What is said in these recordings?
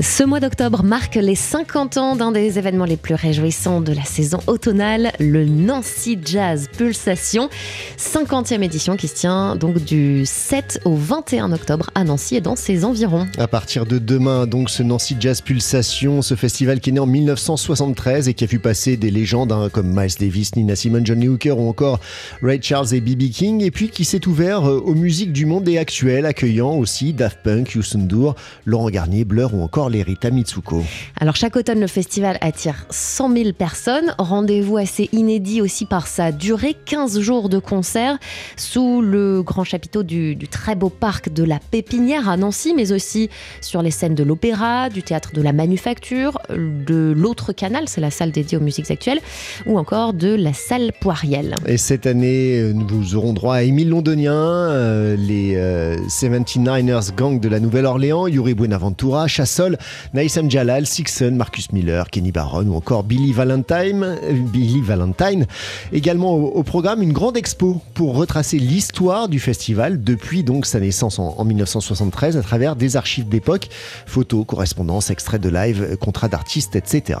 Ce mois d'octobre marque les 50 ans d'un des événements les plus réjouissants de la saison automnale, le Nancy Jazz Pulsation. 50e édition qui se tient donc du 7 au 21 octobre à Nancy et dans ses environs. À partir de demain, donc, ce Nancy Jazz Pulsation, ce festival qui est né en 1973 et qui a vu passer des légendes hein, comme Miles Davis, Nina Simone, Johnny Hooker ou encore Ray Charles et B.B. King, et puis qui s'est ouvert euh, aux musiques du monde et actuelles, accueillant aussi Daft Punk, Houston Dour, Laurent Garnier, Blur ou encore les Rita Mitsuko. Alors chaque automne, le festival attire 100 000 personnes. Rendez-vous assez inédit aussi par sa durée, 15 jours de concert sous le grand chapiteau du, du très beau parc de la Pépinière à Nancy, mais aussi sur les scènes de l'opéra, du théâtre de la Manufacture, de l'autre canal, c'est la salle dédiée aux musiques actuelles, ou encore de la salle Poiriel. Et cette année, euh, nous aurons droit à Émile Londonien, euh, les euh, 79ers Gang de la Nouvelle-Orléans, Yuri Buenaventura, Chassol, Naïsam Jalal, Sixon, Marcus Miller, Kenny Barron ou encore Billy Valentine. Billy Valentine. Également au, au programme une grande expo pour retracer l'histoire du festival depuis donc sa naissance en, en 1973 à travers des archives d'époque, photos, correspondances, extraits de live, contrats d'artistes, etc.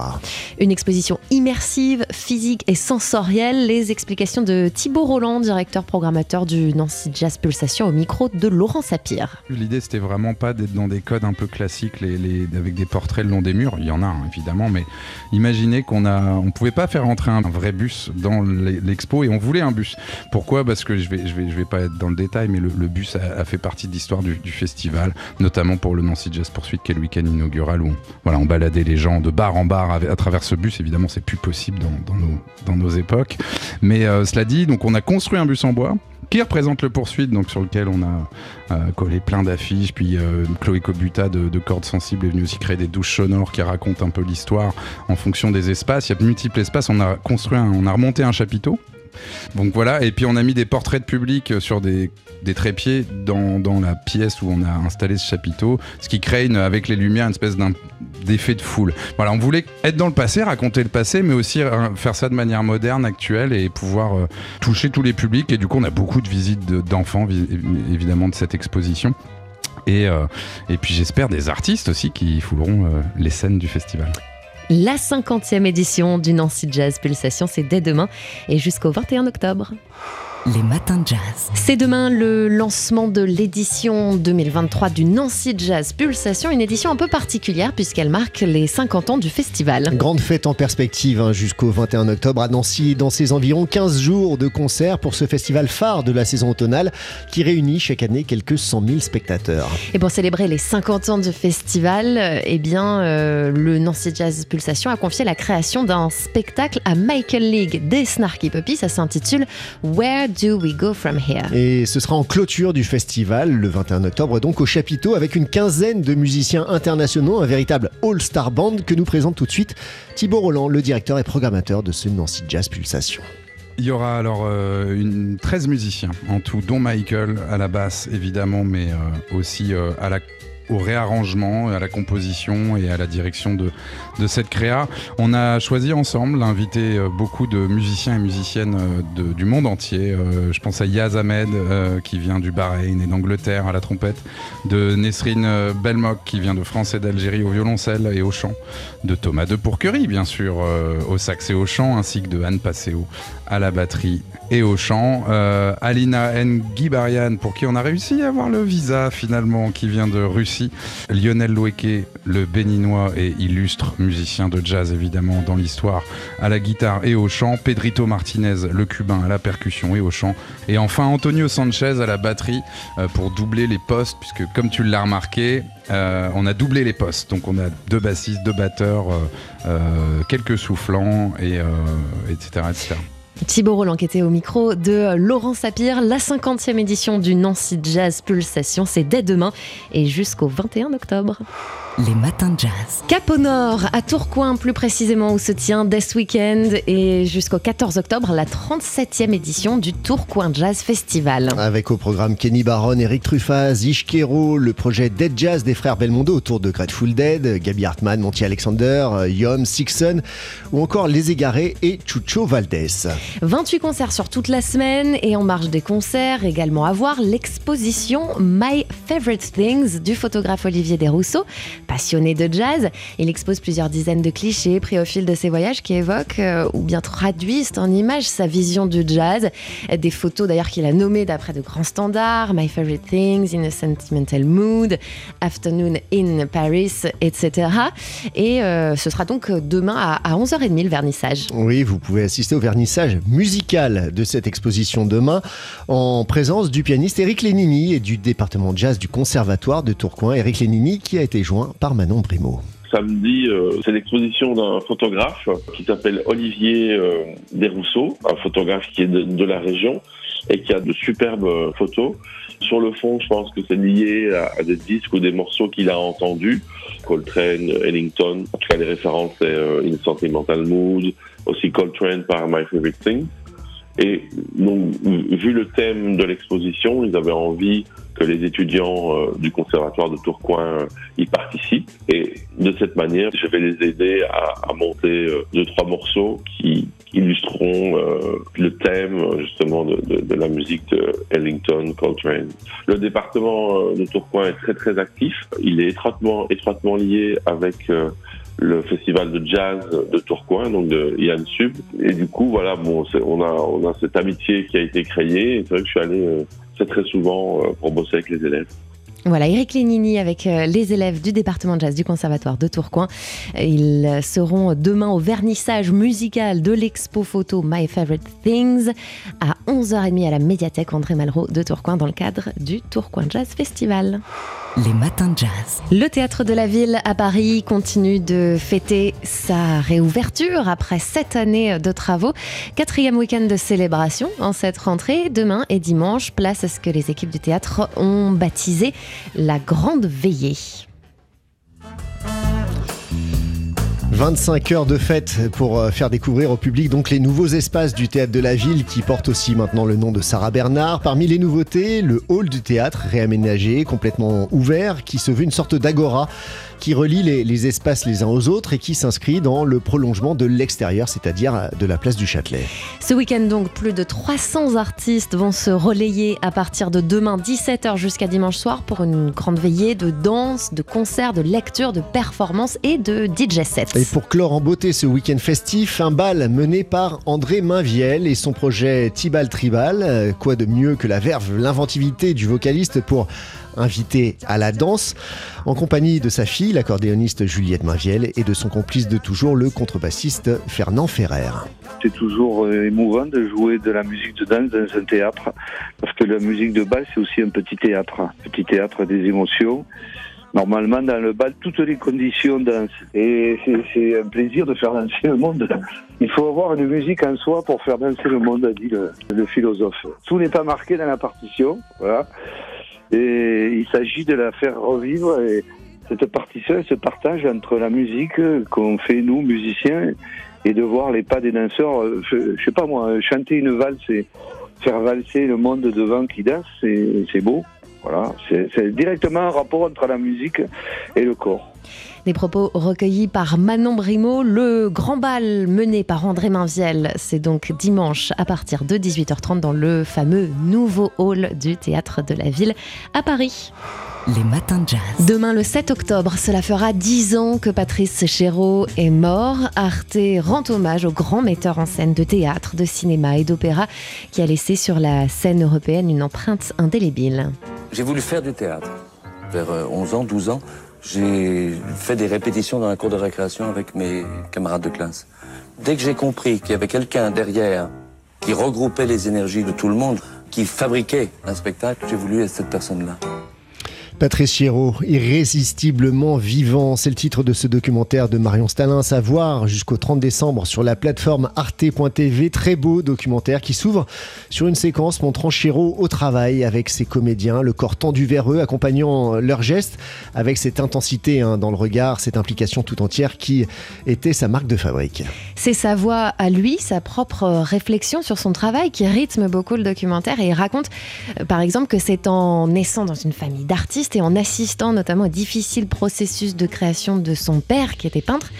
Une exposition immersive, physique et sensorielle. Les explications de Thibaut Roland, directeur programmateur du Nancy Jazz Pulsation, au micro de Laurent Sapir. L'idée, c'était vraiment pas d'être dans des codes un peu classiques, les, les- avec des portraits le long des murs. Il y en a, hein, évidemment, mais imaginez qu'on a, on pouvait pas faire rentrer un vrai bus dans l'e- l'expo et on voulait un bus. Pourquoi? Parce que je vais, je vais, je vais pas être dans le détail, mais le, bus a, fait partie de l'histoire du, festival, notamment pour le Nancy Jazz Pursuit, qui est le week-end inaugural où on, voilà, on baladait les gens de bar en bar à, travers ce bus. Évidemment, c'est plus possible dans, nos, époques. Mais euh, cela dit, on a construit un bus en bois qui représente le poursuite, donc sur lequel on a euh, collé plein d'affiches. Puis euh, Chloé Cobuta de, de Cordes Sensibles est venue aussi créer des douches sonores qui racontent un peu l'histoire en fonction des espaces. Il y a de multiples espaces. On a construit, on a remonté un chapiteau. Donc voilà, et puis on a mis des portraits de public euh, sur des, trépieds dans, la pièce où on a installé ce chapiteau, ce qui crée avec les lumières une espèce d'effet de foule. Voilà, on voulait être dans le passé, raconter le passé, mais aussi euh, faire ça de manière moderne, actuelle, et pouvoir euh, toucher tous les publics. Et du coup, on a beaucoup de visites de- d'enfants, vi- évidemment, de cette exposition. Et, puis j'espère des artistes aussi qui fouleront les scènes du festival. La 50e édition du Nancy Jazz Pulsation, c'est dès demain et jusqu'au 21 octobre. Les matins de jazz. C'est demain le lancement de l'édition 2023 du Nancy Jazz Pulsation, une édition un peu particulière puisqu'elle marque les 50 ans du festival. Grande fête en perspective hein, jusqu'au 21 octobre à Nancy et dans ses environs 15 jours de concerts pour ce festival phare de la saison automnale qui réunit chaque année quelques 100 000 spectateurs. Et pour célébrer les 50 ans du festival, euh, eh bien, euh, le Nancy Jazz Pulsation a confié la création d'un spectacle à Michael League des Snarky Puppy. Ça s'intitule Where Do We Go From Here? Et ce sera en clôture du festival le 21 octobre donc au chapiteau avec une quinzaine de musiciens internationaux, un véritable all-star band que nous présente tout de suite Thibaut Roland, le directeur et programmateur de ce Nancy Jazz Pulsation. Il y aura alors euh, une 13 musiciens en tout, dont Michael à la basse évidemment, mais euh, aussi euh, à la au réarrangement, à la composition et à la direction de, de cette créa. On a choisi ensemble d'inviter euh, beaucoup de musiciens et musiciennes euh, du monde entier. Euh, je pense à Yaz Ahmed qui vient du Bahreïn et d'Angleterre à la trompette, de Nesrine Belmok qui vient de France et d'Algérie au violoncelle et au chant, de Thomas de Pourquerie bien sûr au sax et au chant, ainsi que de Anne Passeo à la batterie et au chant. Alina Ngibarian, pour qui on a réussi à avoir le visa finalement, qui vient de Russie. Lionel Loueke, le béninois et illustre musicien de jazz évidemment dans l'histoire, à la guitare et au chant. Pedrito Martinez, le cubain, à la percussion et au chant. Et enfin Antonio Sanchez à la batterie euh, pour doubler les postes, puisque comme tu l'as remarqué, euh, on a doublé les postes. Donc on a deux bassistes, deux batteurs, euh, quelques soufflants, et, etc. Thibaut Roland qui était au micro de Laurent Sapir. La 50e édition du Nancy Jazz Pulsation, c'est dès demain et jusqu'au 21 octobre. Les matins de jazz. Cap au nord, à Tourcoing plus précisément, où se tient Death Weekend et jusqu'au 14 octobre la 37e édition du Tourcoing Jazz Festival. Avec au programme Kenny Barron, Eric Truffaz, Ishkero, le projet Dead Jazz des frères Belmondo autour de Grateful Dead, Gabi Hartmann, Monty Alexander, Yom, Sixon ou encore Les Égarés et Chucho Valdés. 28 concerts sur toute la semaine et en marge des concerts également à voir l'exposition My Favorite Things du photographe Olivier Desrousseaux passionné de jazz. Il expose plusieurs dizaines de clichés pris au fil de ses voyages qui évoquent euh, ou bien traduisent en images sa vision du jazz. Des photos d'ailleurs qu'il a nommées d'après de grands standards, My Favorite Things, In a Sentimental Mood, Afternoon in Paris, etc. Et euh, ce sera donc demain à, 11h30 le vernissage. Oui, vous pouvez assister au vernissage musical de cette exposition demain en présence du pianiste Eric Lénini et du département jazz du Conservatoire de Tourcoing. Eric Lénini qui a été joint par Manon Brimo. Samedi, euh, c'est l'exposition d'un photographe qui s'appelle Olivier euh, Desrousseaux, un photographe qui est de, la région et qui a de superbes photos. Sur le fond, je pense que c'est lié à, des disques ou des morceaux qu'il a entendus. Coltrane, Ellington, en tout cas les références, c'est euh, In Sentimental Mood, aussi Coltrane par My Favorite Thing. Et donc, vu le thème de l'exposition, ils avaient envie que les étudiants euh, du conservatoire de Tourcoing euh, y participent. Et de cette manière, je vais les aider à, monter euh, deux, trois morceaux qui illustreront le thème justement de, la musique de Ellington Coltrane. Le département de Tourcoing est très très actif. Il est étroitement, étroitement lié avec le festival de jazz de Tourcoing, donc de Yann Sub. Et du coup, voilà, bon, on a, on a cette amitié qui a été créée. c'est vrai que je suis allé très très souvent euh, pour bosser avec les élèves. Voilà, Eric Lénini avec euh, les élèves du département de jazz du Conservatoire de Tourcoing. Ils seront demain au vernissage musical de l'expo photo My Favorite Things à 11h30 à la médiathèque André Malraux de Tourcoing dans le cadre du Tourcoing Jazz Festival. Les matins de jazz. Le théâtre de la ville à Paris continue de fêter sa réouverture après sept années de travaux. Quatrième week-end de célébration en cette rentrée. Demain et dimanche, place à ce que les équipes du théâtre ont baptisé la Grande Veillée. 25 heures de fête pour euh, faire découvrir au public donc les nouveaux espaces du théâtre de la ville qui portent aussi maintenant le nom de Sarah Bernard. Parmi les nouveautés, le hall du théâtre réaménagé, complètement ouvert, qui se veut une sorte d'agora qui relie les, espaces les uns aux autres et qui s'inscrit dans le prolongement de l'extérieur, c'est-à-dire de la place du Châtelet. Ce week-end donc, plus de 300 artistes vont se relayer à partir de demain 17h jusqu'à dimanche soir pour une grande veillée de danse, de concerts, de lecture, de performances et de DJ sets. Et pour clore en beauté ce week-end festif, un bal mené par André Mainviel et son projet Tibal Tribal. Quoi de mieux que la verve, l'inventivité du vocaliste pour invité à la danse, en compagnie de sa fille, l'accordéoniste Juliette Mainviel, et de son complice de toujours, le contrebassiste Fernand Ferrer. C'est toujours euh, émouvant de jouer de la musique de danse dans un théâtre, parce que la musique de bal, c'est aussi un petit théâtre, un petit théâtre des émotions. Normalement, dans le bal, toutes les conditions dansent. Et c'est un plaisir de faire danser le monde. Il faut avoir une musique en soi pour faire danser le monde, a dit le, le philosophe. Tout n'est pas marqué dans la partition. Voilà. Et il s'agit de la faire revivre. Et cette partition, se partage entre la musique qu'on fait nous, musiciens, et de voir les pas des danseurs. Je, sais pas moi, chanter une valse et faire valser le monde devant qui danse, c'est beau. Voilà, c'est directement un rapport entre la musique et le corps. Des propos recueillis par Manon Brimo. Le grand bal mené par André Mainviel, c'est donc dimanche à partir de 18h30 dans le fameux nouveau hall du théâtre de la ville à Paris. Les matins de jazz. Demain, le 7 octobre, cela fera 10 ans que Patrice Chéreau est mort. Arte rend hommage au grand metteur en scène de théâtre, de cinéma et d'opéra qui a laissé sur la scène européenne une empreinte indélébile. J'ai voulu faire du théâtre vers 11 euh, ans, 12 ans. J'ai fait des répétitions dans la cour de récréation avec mes camarades de classe. Dès que j'ai compris qu'il y avait quelqu'un derrière qui regroupait les énergies de tout le monde, qui fabriquait un spectacle, j'ai voulu être cette personne-là. Patrice Chéreau, irrésistiblement vivant, c'est le titre de ce documentaire de Marion Stalin, à voir jusqu'au 30 décembre sur la plateforme arte.tv. Très beau documentaire qui s'ouvre sur une séquence montrant Chéreau au travail avec ses comédiens, le corps tendu vers eux, accompagnant leurs gestes avec cette intensité hein, dans le regard, cette implication tout entière qui était sa marque de fabrique. C'est sa voix à lui, sa propre réflexion sur son travail qui rythme beaucoup le documentaire et il raconte euh, par exemple que c'est en naissant dans une famille d'artistes et en assistant notamment au difficile processus de création de son père qui était peintre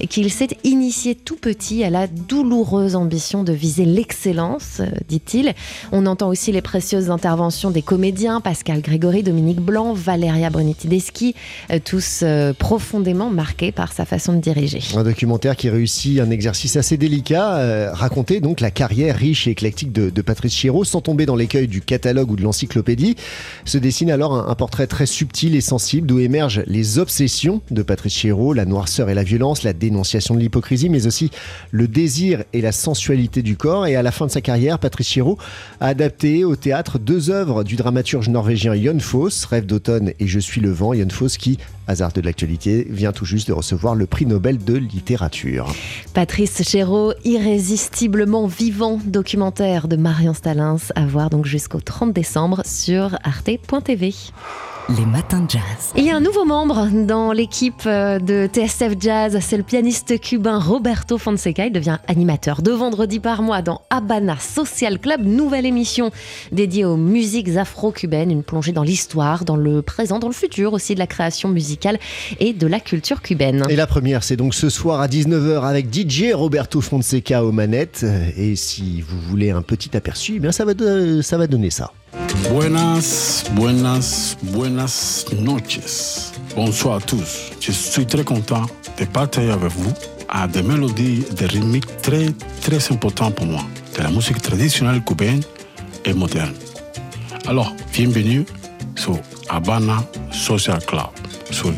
et qu'il s'est initié tout petit à la douloureuse ambition de viser l'excellence, euh, dit-il. On entend aussi les précieuses interventions des comédiens Pascal Grégory, Dominique Blanc, Valeria Bonetti-Deschi, euh, tous euh, profondément marqués par sa façon de diriger. Un documentaire qui réussit un exercice assez délicat, raconter donc la carrière riche et éclectique de, Patrice Chéreau sans tomber dans l'écueil du catalogue ou de l'encyclopédie. Se dessine alors un portrait très subtil et sensible d'où émergent les obsessions de Patrice Chéreau, la noirceur et la violence, la dénonciation de l'hypocrisie, mais aussi le désir et la sensualité du corps. Et à la fin de sa carrière, Patrice Chéreau a adapté au théâtre deux œuvres du dramaturge norvégien Jon Foss, Rêve d'automne et Je suis le vent. Jon Foss qui hasard de l'actualité, vient tout juste de recevoir le prix Nobel de littérature. Patrice Chéreau, irrésistiblement vivant, documentaire de Marion Stalins, à voir donc jusqu'au 30 décembre sur arte.tv. Les matins de jazz. Il y a un nouveau membre dans l'équipe euh, de TSF Jazz, c'est le pianiste cubain Roberto Fonseca. Il devient animateur de vendredi par mois dans Habana Social Club, nouvelle émission dédiée aux musiques afro-cubaines, une plongée dans l'histoire, dans le présent, dans le futur aussi de la création musicale et de la culture cubaine. Et la première, c'est donc ce soir à 19h avec DJ Roberto Fonseca aux manettes. Et si vous voulez un petit aperçu, eh bien ça va, ça va donner ça. Buenas, buenas, buenas noches. Bonsoir à tous. Je suis très content de partager avec vous à des mélodies, des rythmiques très, très importants pour moi, de la musique traditionnelle cubaine et moderne. Alors, bienvenue sur Habana Social Club, sur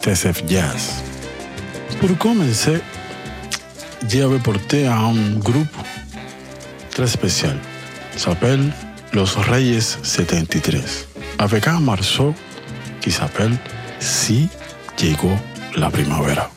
TSF Jazz. Pour commencer, j'ai porté à un groupe très spécial. s'appelle Los Reyes 73, avec un morceau qui s'appelle Si llegó la primavera.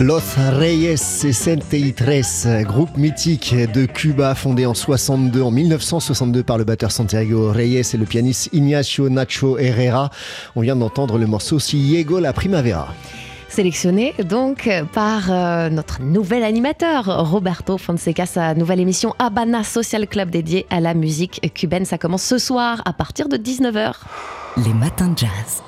Los Reyes 63, groupe mythique de Cuba fondé en 62, en 1962 par le batteur Santiago Reyes et le pianiste Ignacio Nacho Herrera. On vient d'entendre le morceau Ciego la Primavera. Sélectionné donc par euh, notre nouvel animateur Roberto Fonseca, sa nouvelle émission Habana Social Club dédiée à la musique cubaine. Ça commence ce soir à partir de 19h. Les matins de jazz.